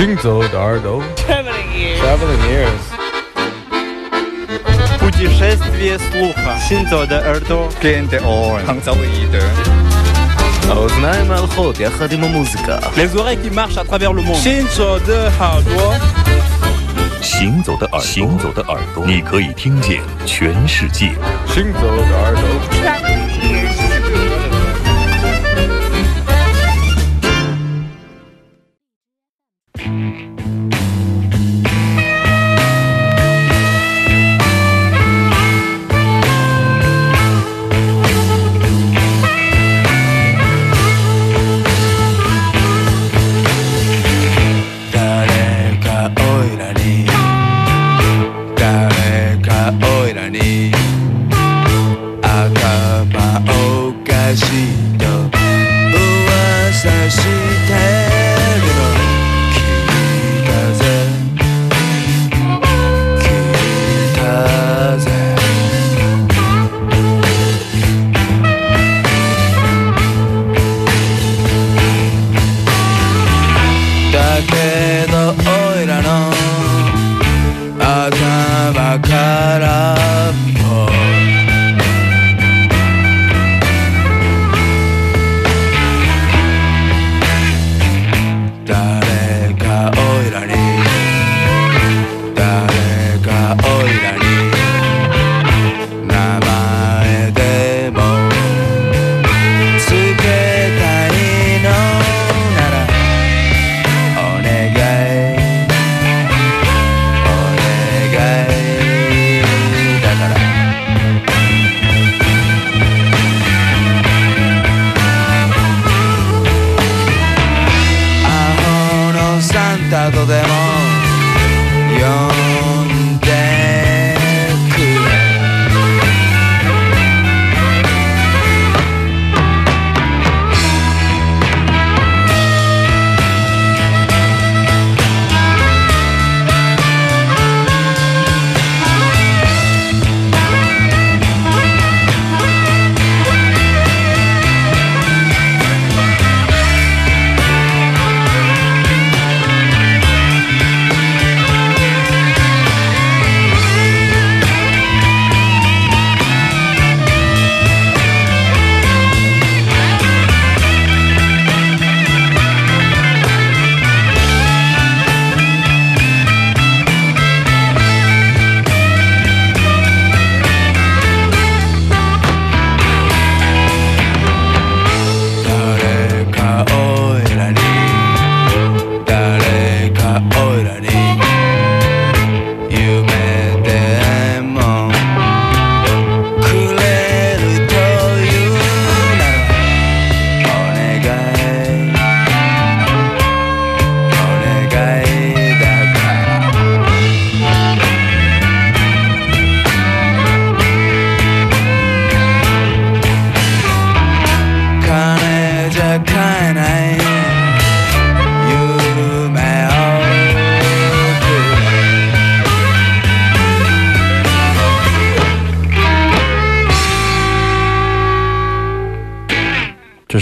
行走的耳朵 Traveling ears. Traveling ears Путешествие слуха. Синзо de Erdo. Gen de oren. Hangzal ide. האוזניים ההולכות יחד עם המוזיקה Les oreilles qui marchent à travers le monde. Shinzo de Hardware. 行走的耳朵，行走的耳朵，你可以听见全世界。 行走的耳朵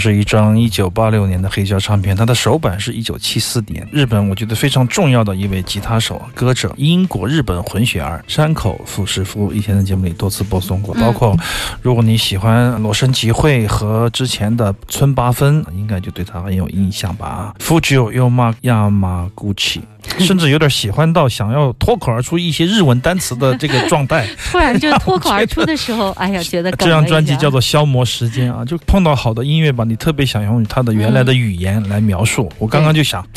是一张一九八六年的黑胶唱片，它的首版是一九七四年。日本我觉得非常重要的一位吉他手、歌者，英国日本混血儿山口富士夫，以前的节目里多次播送过。包括如果你喜欢裸身集会和之前的村八分，应该就对他很有印象吧。Fujio Yoma Yamaguchi，甚至有点喜欢到想要脱口而出一些日文单词的这个状态。突然就脱口而出的时候，哎呀，觉得这张专辑叫做《消磨时间》啊，就碰到好的音乐吧，你特别想用他的原来的语言来描述。我刚刚就想，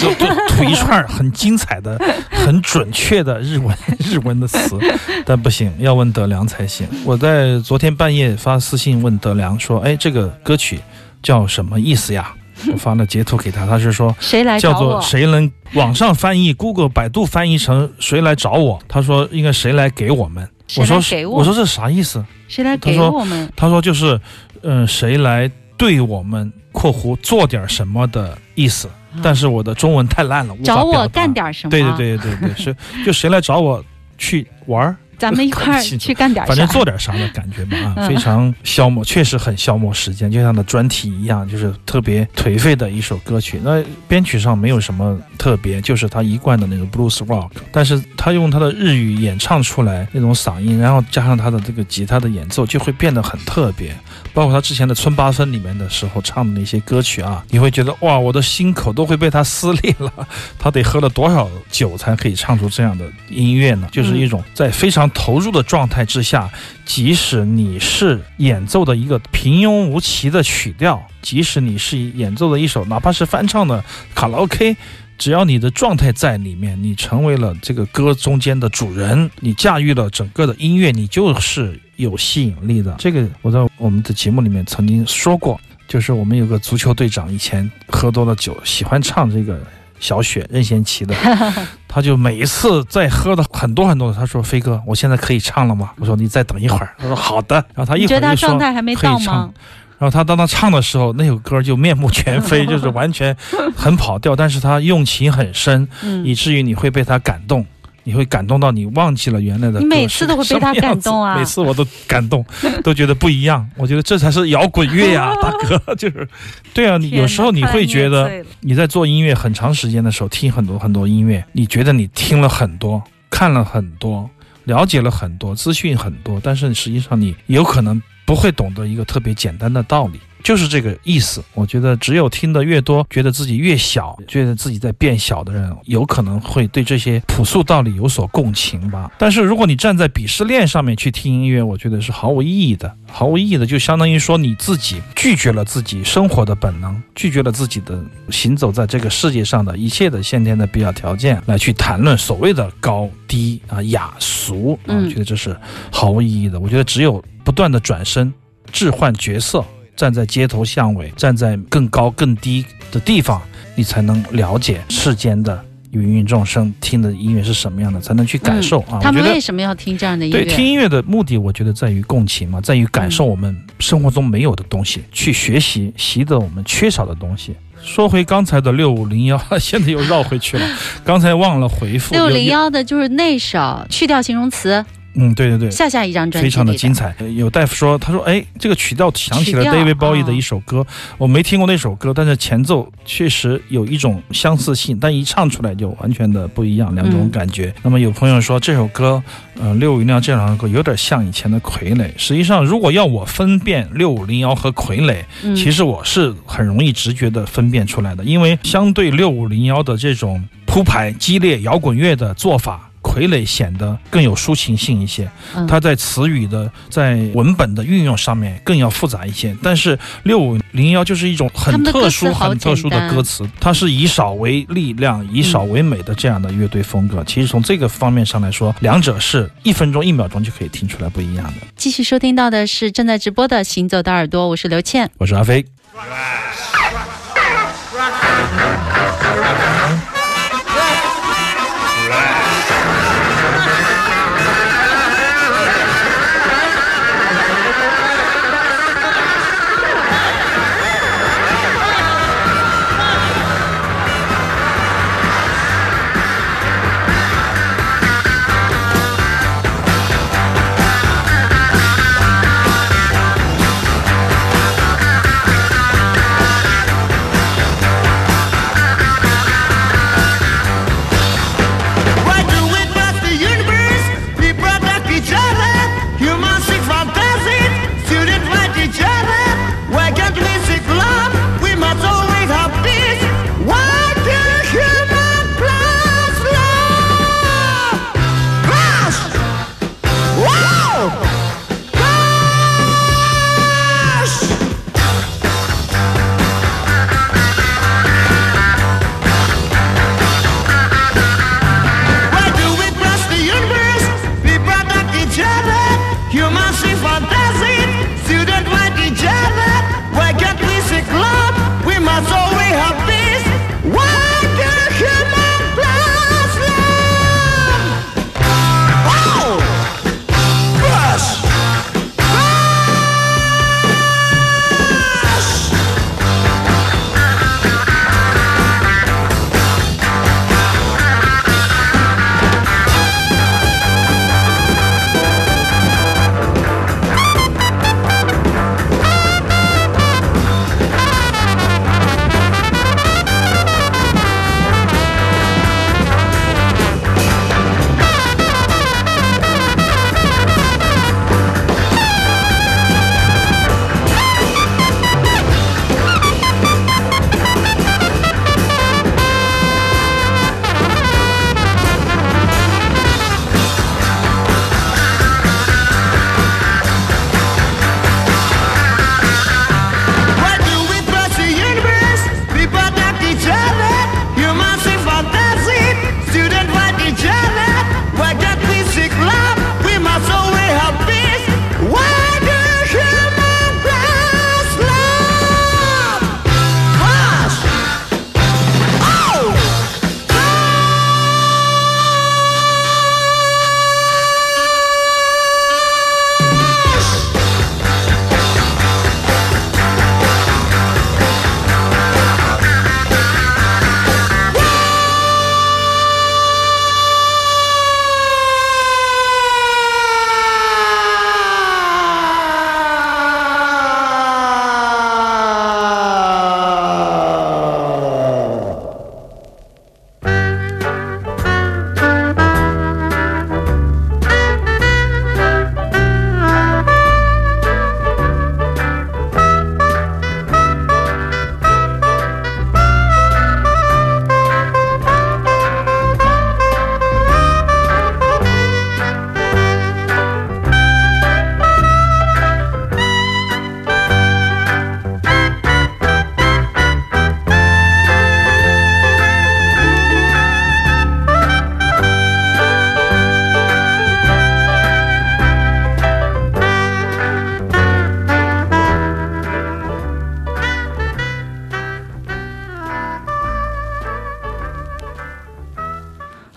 就就吐一串很精彩的、很准确的日文 日文的词，但不行，要问德良才行。我在昨天半夜发私信问德良说：“哎，这个歌曲叫什么意思呀？”我发了截图给他，他是说谁来叫做？谁能网上翻译，Google、百度翻译成谁来找我？他说应该谁来给我们。谁我说我我说这啥意思？谁来给我们？他说就是，嗯、谁来对我们（括弧做点什么）的意思。但是我的中文太烂了，找我干点什么？对对对对对，是 就谁来找我去玩儿咱们一块儿去干点啥？反正做点啥的感觉吧啊，嗯非常消磨，确实很消磨时间，就像那专题一样，就是特别颓废的一首歌曲。那编曲上没有什么特别，就是他一贯的那个 blues rock，但是他用他的日语演唱出来那种嗓音，然后加上他的这个吉他的演奏，就会变得很特别。包括他之前的《村八分》里面的时候唱的那些歌曲啊，你会觉得哇，我的心口都会被他撕裂了。他得喝了多少酒才可以唱出这样的音乐呢？就是一种在非常投入的状态之下，即使你是演奏的一个平庸无奇的曲调，即使你是演奏的一首哪怕是翻唱的卡拉 OK。只要你的状态在里面，你成为了这个歌中间的主人，你驾驭了整个的音乐，你就是有吸引力的。这个我在我们的节目里面曾经说过，就是我们有个足球队长，以前喝多了酒，喜欢唱这个小雪任贤齐的，他就每一次在喝的很多很多，他说：“飞哥，我现在可以唱了吗？”我说：“你再等一会儿。”他说：“好的。”然后他一你觉得他会儿就说状态还没到可以唱吗？然后他当他唱的时候，那首歌就面目全非，就是完全很跑调，但是他用情很深，以嗯，至于你会被他感动，你会感动到你忘记了原来的你每次都会被他感动啊每次我都感动，都觉得不一样。我觉得这才是摇滚乐呀，大哥，就是，对啊，你有时候你会觉得你在做音乐很长时间的时候，听很多很多音乐，你觉得你听了很多，看了很多，了解了很多，资讯很多，但是实际上你有可能不会懂得一个特别简单的道理。就是这个意思，我觉得只有听得越多，觉得自己越小，觉得自己在变小的人，有可能会对这些朴素道理有所共情吧。但是如果你站在鄙视链上面去听音乐，我觉得是毫无意义的，毫无意义的，就相当于说你自己拒绝了自己生活的本能，拒绝了自己的行走在这个世界上的一切的先天的必要条件，来去谈论所谓的高低啊、雅俗啊，嗯我觉得这是毫无意义的。我觉得只有不断的转身，置换角色。站在街头巷尾，站在更高更低的地方，你才能了解世间的芸芸众生听的音乐是什么样的，才能去感受、啊。他们为什么要听这样的音乐对听？音乐的目的，我觉得在于共情嘛，在于感受我们生活中没有的东西，去学习习得我们缺少的东西。说回刚才的六五零幺，现在又绕回去了，刚才忘了回复。六零，幺的就是那首去掉形容词，嗯，对对对，下下一张专辑非常的精彩。呃有大夫说，他说，哎，这个曲调想起了 David Bowie 的哦一首歌，我没听过那首歌，但是前奏确实有一种相似性，但一唱出来就完全的不一样，两种嗯感觉。那么有朋友说这首歌，呃，六五零幺这两首歌有点像以前的傀儡。实际上，如果要我分辨六五零幺和傀儡，嗯，其实我是很容易直觉的分辨出来的，因为相对六五零幺的这种铺排激烈摇滚乐的做法。傀儡显得更有抒情性一些，嗯它在词语的、在文本的运用上面更要复杂一些。但是六五零幺就是一种很特殊、很特殊的歌词，它是以少为力量、以少为美的这样的乐队风格。其实从这个方面上来说，两者是一分钟、一秒钟就可以听出来不一样的。继续收听到的是正在直播的《行走的耳朵》，我是刘倩。我是阿飞。「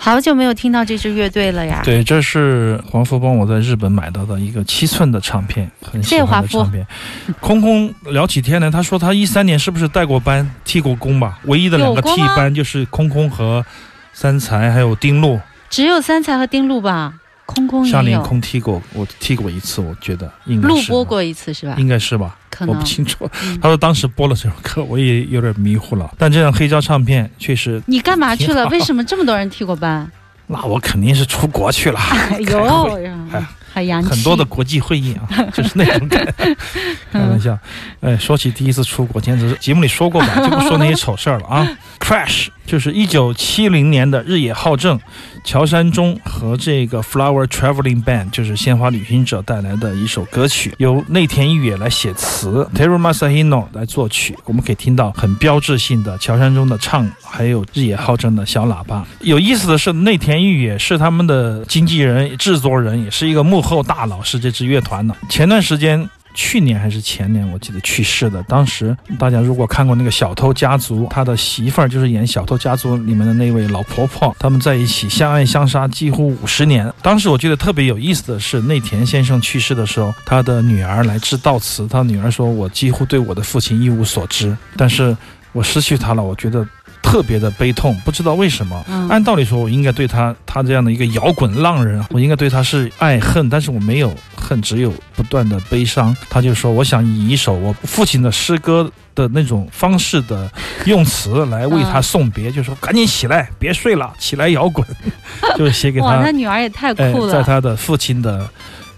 好久没有听到这支乐队了呀。对，这是黄福帮我在日本买到的一个七寸的唱片，很喜欢的唱片。空空聊起天来，他说他一三年是不是带过班、替过工吧？唯一的两个替班就是空空和三才，还有丁路。只有三才和丁路吧？空空夏令空踢过，我踢过一次，我觉得应该录播过一次是吧？应该是吧？我不清楚。他说当时播了这首歌，我也有点迷糊了。但这张黑胶唱片确实。你干嘛去了？为什么这么多人踢过班？那我肯定是出国去了。哎呦，很洋气。很多的国际会议啊，就是那种感觉。开玩笑。哎，说起第一次出国，简直节目里说过吧，就不说那些丑事儿了啊。Crash 就是一九七零年的日野浩正。乔山中和这个 Flower Traveling Band 就是鲜花旅行者带来的一首歌曲，由内田裕也来写词，Teru Masahino 来作曲。我们可以听到很标志性的乔山中的唱，还有日野浩正的小喇叭。有意思的是，内田裕也是他们的经纪人、制作人，也是一个幕后大佬，是这支乐团的。前段时间。去年还是前年，我记得去世的。当时大家如果看过那个《小偷家族》，他的媳妇儿就是演《小偷家族》里面的那位老婆婆，他们在一起相爱相杀几乎五十年。当时我觉得特别有意思的是，内田先生去世的时候，他的女儿来致悼词，他女儿说：“我几乎对我的父亲一无所知，但是我失去他了，我觉得。”特别的悲痛，不知道为什么。按道理说，我应该对他，他这样的一个摇滚浪人，我应该对他是爱恨，但是我没有恨，只有不断的悲伤。他就说，我想以一首我父亲的诗歌的那种方式的用词来为他送别，就说赶紧起来，别睡了，起来摇滚，就是写给他。哇，他女儿也太酷了，在他的父亲的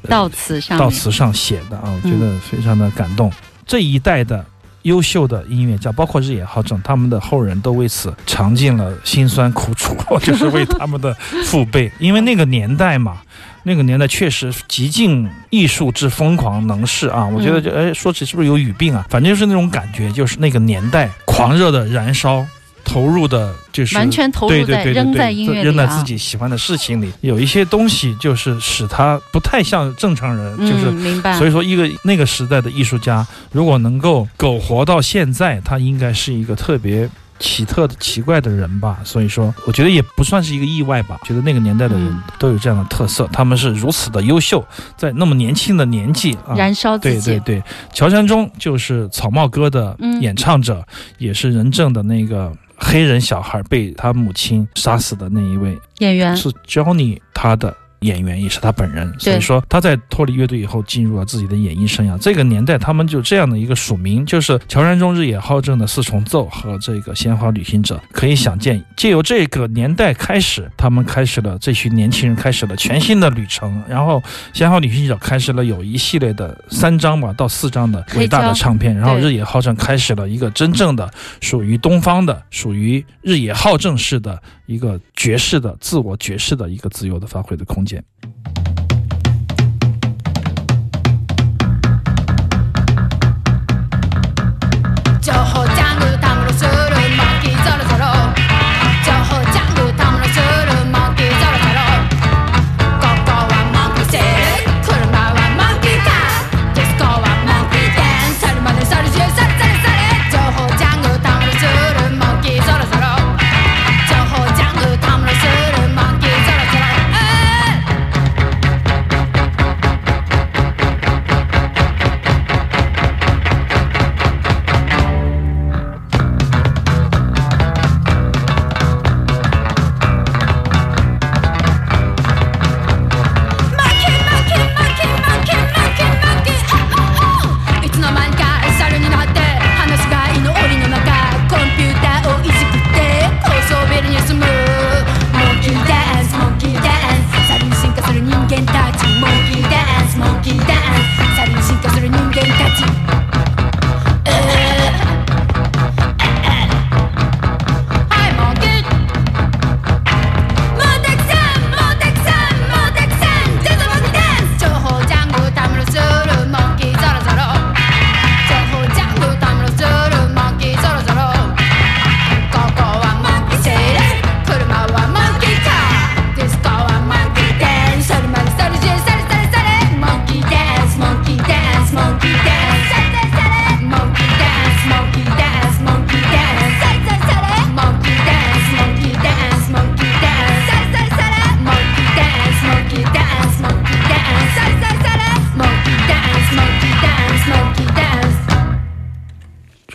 悼词上，悼词上写的啊，我觉得非常的感动。这一代的。优秀的音乐家，包括日野浩正，他们的后人都为此尝尽了辛酸苦楚，就是为他们的父辈。因为那个年代嘛，那个年代确实极尽艺术之疯狂能事啊！我觉得，就哎，说起是不是有语病啊？反正就是那种感觉，就是那个年代狂热的燃烧。投入的就是完全投入在扔在音乐里扔在自己喜欢的事情里，有一些东西就是使他不太像正常人，就是明白。所以说，一个那个时代的艺术家，如果能够苟活到现在，他应该是一个特别。奇特的、奇怪的人吧，所以说，我觉得也不算是一个意外吧。觉得那个年代的人都有这样的特色，他们是如此的优秀，在那么年轻的年纪啊，燃烧自己。对对对，乔山中就是草帽歌的演唱者，也是任正的那个黑人小孩被他母亲杀死的那一位演员，是 Johnny 他的。演员也是他本人，所以说他在脱离乐队以后进入了自己的演艺生涯。这个年代他们就这样的一个署名，就是乔山中日野浩正的四重奏和这个鲜花旅行者。可以想见，借由这个年代开始，他们开始了这群年轻人开始了全新的旅程。然后鲜花旅行者开始了有一系列的三张吧到四张的伟大的唱片。然后日野浩正开始了一个真正的属于东方的、属于日野浩正式的一个爵士的自我爵士的一个自由的发挥的空间。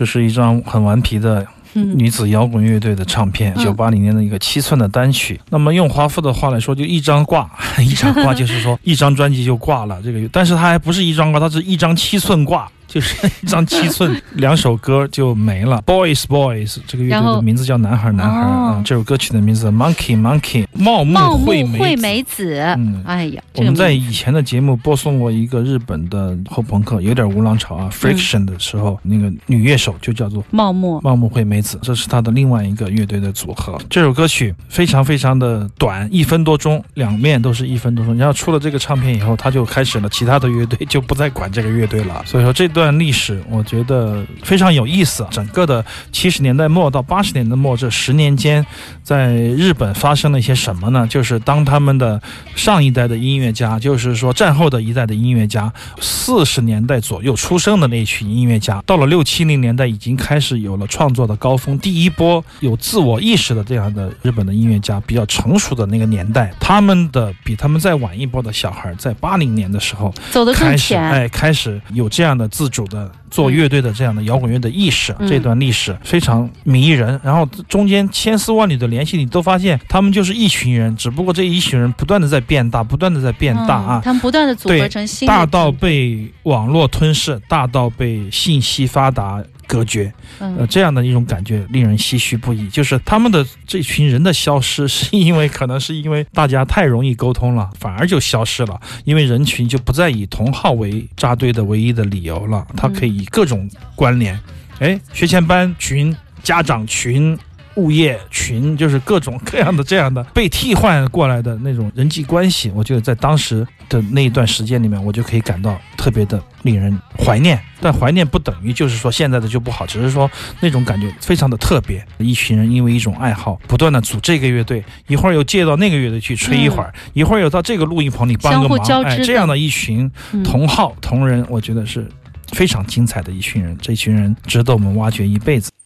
是一张很顽皮的嗯女子摇滚乐队的唱片，一九八零年的一个七寸的单曲。那么用华夫的话来说，就一张挂，一张挂就是说一张专辑就挂了。这个，但是它还不是一张挂，它是一张七寸挂。就是一张七寸，两首歌就没了。Boys Boys 这个乐队的名字叫男孩男孩哦啊、这首歌曲的名字 Monkey Monkey 茂木惠惠美子美子，嗯哎呀，我们在以前的节目播送过一个日本的后朋克，有点无浪潮啊，Friction 的时候，那个女乐手就叫做茂木，茂木惠美子，这是她的另外一个乐队的组合。这首歌曲非常非常的短，一分多钟，两面都是一分多钟。然后出了这个唱片以后，他就开始了其他的乐队，就不再管这个乐队了。所以说这段历史，我觉得非常有意思。整个的七十年代末到八十年代末这十年间，在日本发生了一些什么呢？就是当他们的上一代的音乐家，就是说战后的一代的音乐家，四十年代左右出生的那群音乐家，到了六七零年代已经开始有了创作的高峰。第一波有自我意识的这样的日本的音乐家，比较成熟的那个年代，他们的比他们再晚一波的小孩，在八零年的时候走得更开始，前，哎，开始有这样的自主的做乐队的这样的摇滚乐的意识，嗯这段历史非常迷人。然后中间千丝万缕的联系，你都发现他们就是一群人，只不过这一群人不断的在变大，不断的在变大啊嗯。他们不断的组合成新大到被网络吞噬，大到被信息发达隔绝，呃，嗯这样的一种感觉令人唏嘘不已。就是他们的这群人的消失，是因为可能是因为大家太容易沟通了，反而就消失了。因为人群就不再以同号为扎堆的唯一的理由了，它可以以各种关联，哎，学前班群、家长群。物业群就是各种各样的这样的被替换过来的那种人际关系，我觉得在当时的那一段时间里面，我就可以感到特别的令人怀念。但怀念不等于就是说现在的就不好，只是说那种感觉非常的特别。一群人因为一种爱好，不断的组这个乐队，一会儿又借到那个乐队去吹一会儿，一会儿又到这个录音棚里帮个忙，哎，这样的一群嗯同好同人，我觉得是非常精彩的一群人。这群人值得我们挖掘一辈子。「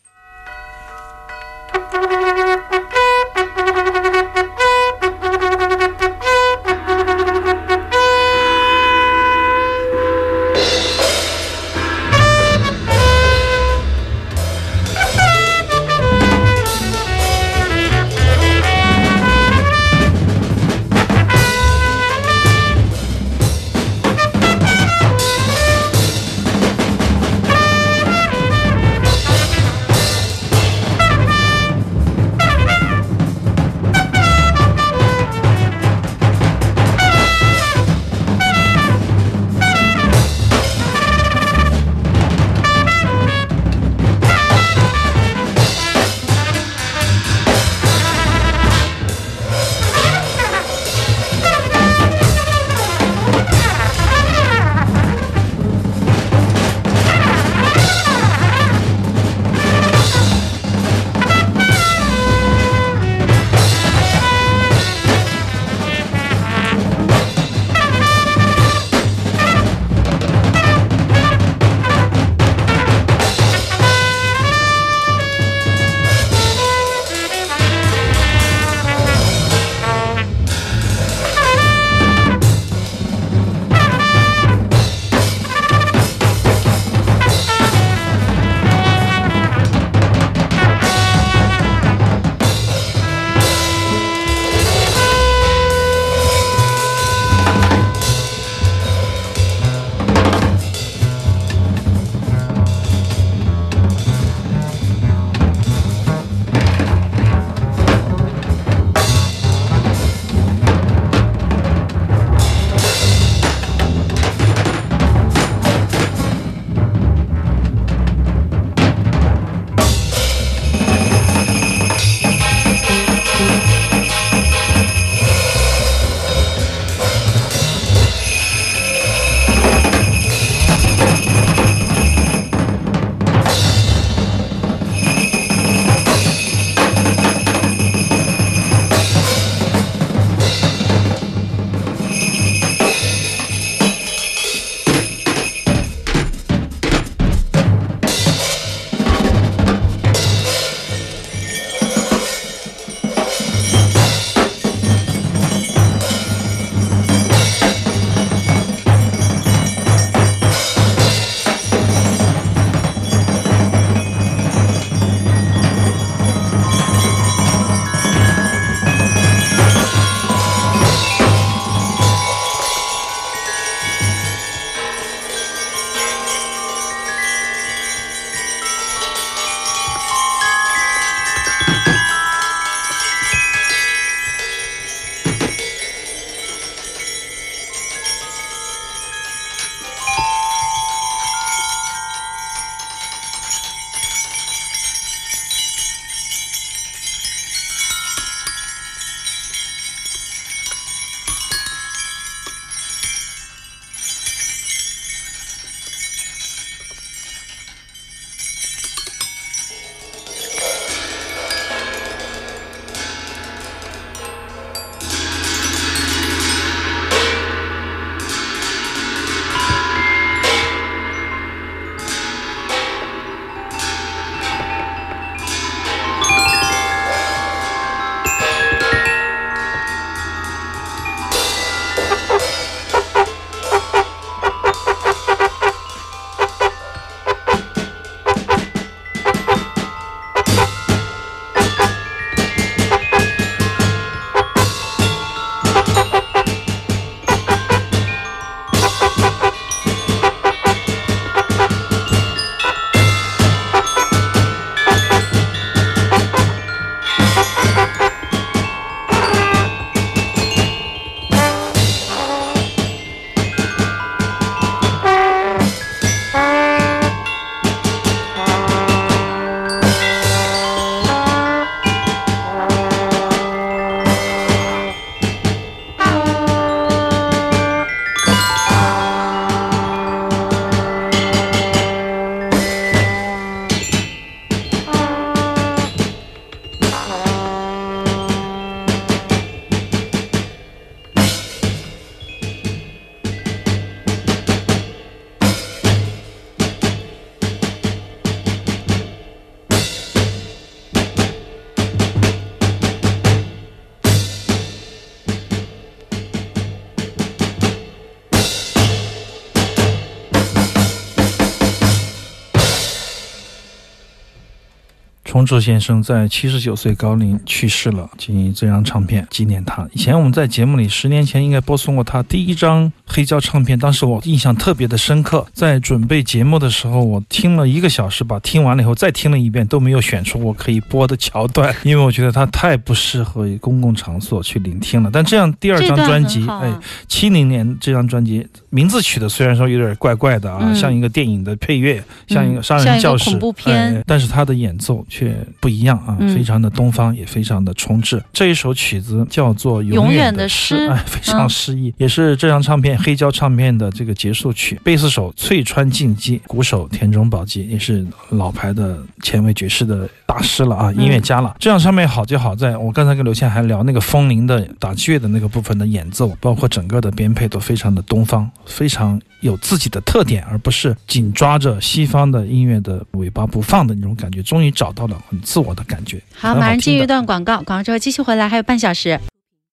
崇志先生在七十九岁高龄去世了，请这张唱片纪念他。以前我们在节目里十年前应该播送过他第一张黑胶唱片，当时我印象特别的深刻。在准备节目的时候，我听了一个小时，吧听完了以后再听了一遍，都没有选出我可以播的桥段，因为我觉得它太不适合于公共场所去聆听了。但这样第二张专辑，哎，七零年这张专辑名字取的虽然说有点怪怪的啊，嗯像一个电影的配乐，像一个杀人教室、恐怖片哎但是他的演奏却不一样啊，嗯非常的东方，也非常的冲质。这一首曲子叫做《永远远的的诗 哎，非常嗯诗意，也是这张唱片黑胶唱片的这个结束曲。贝斯手翠川进基，鼓手田中宝基，也是老牌的前卫爵士的大师了啊，音乐家了。这张唱片好就好在我刚才跟刘倩还聊那个风铃的打击乐的那个部分的演奏，包括整个的编配都非常的东方，非常有自己的特点，而不是紧抓着西方的音乐的尾巴不放的那种感觉。终于找到了很自我的感觉。好，马上进入一段广告，广告之后继续回来，还有半小时。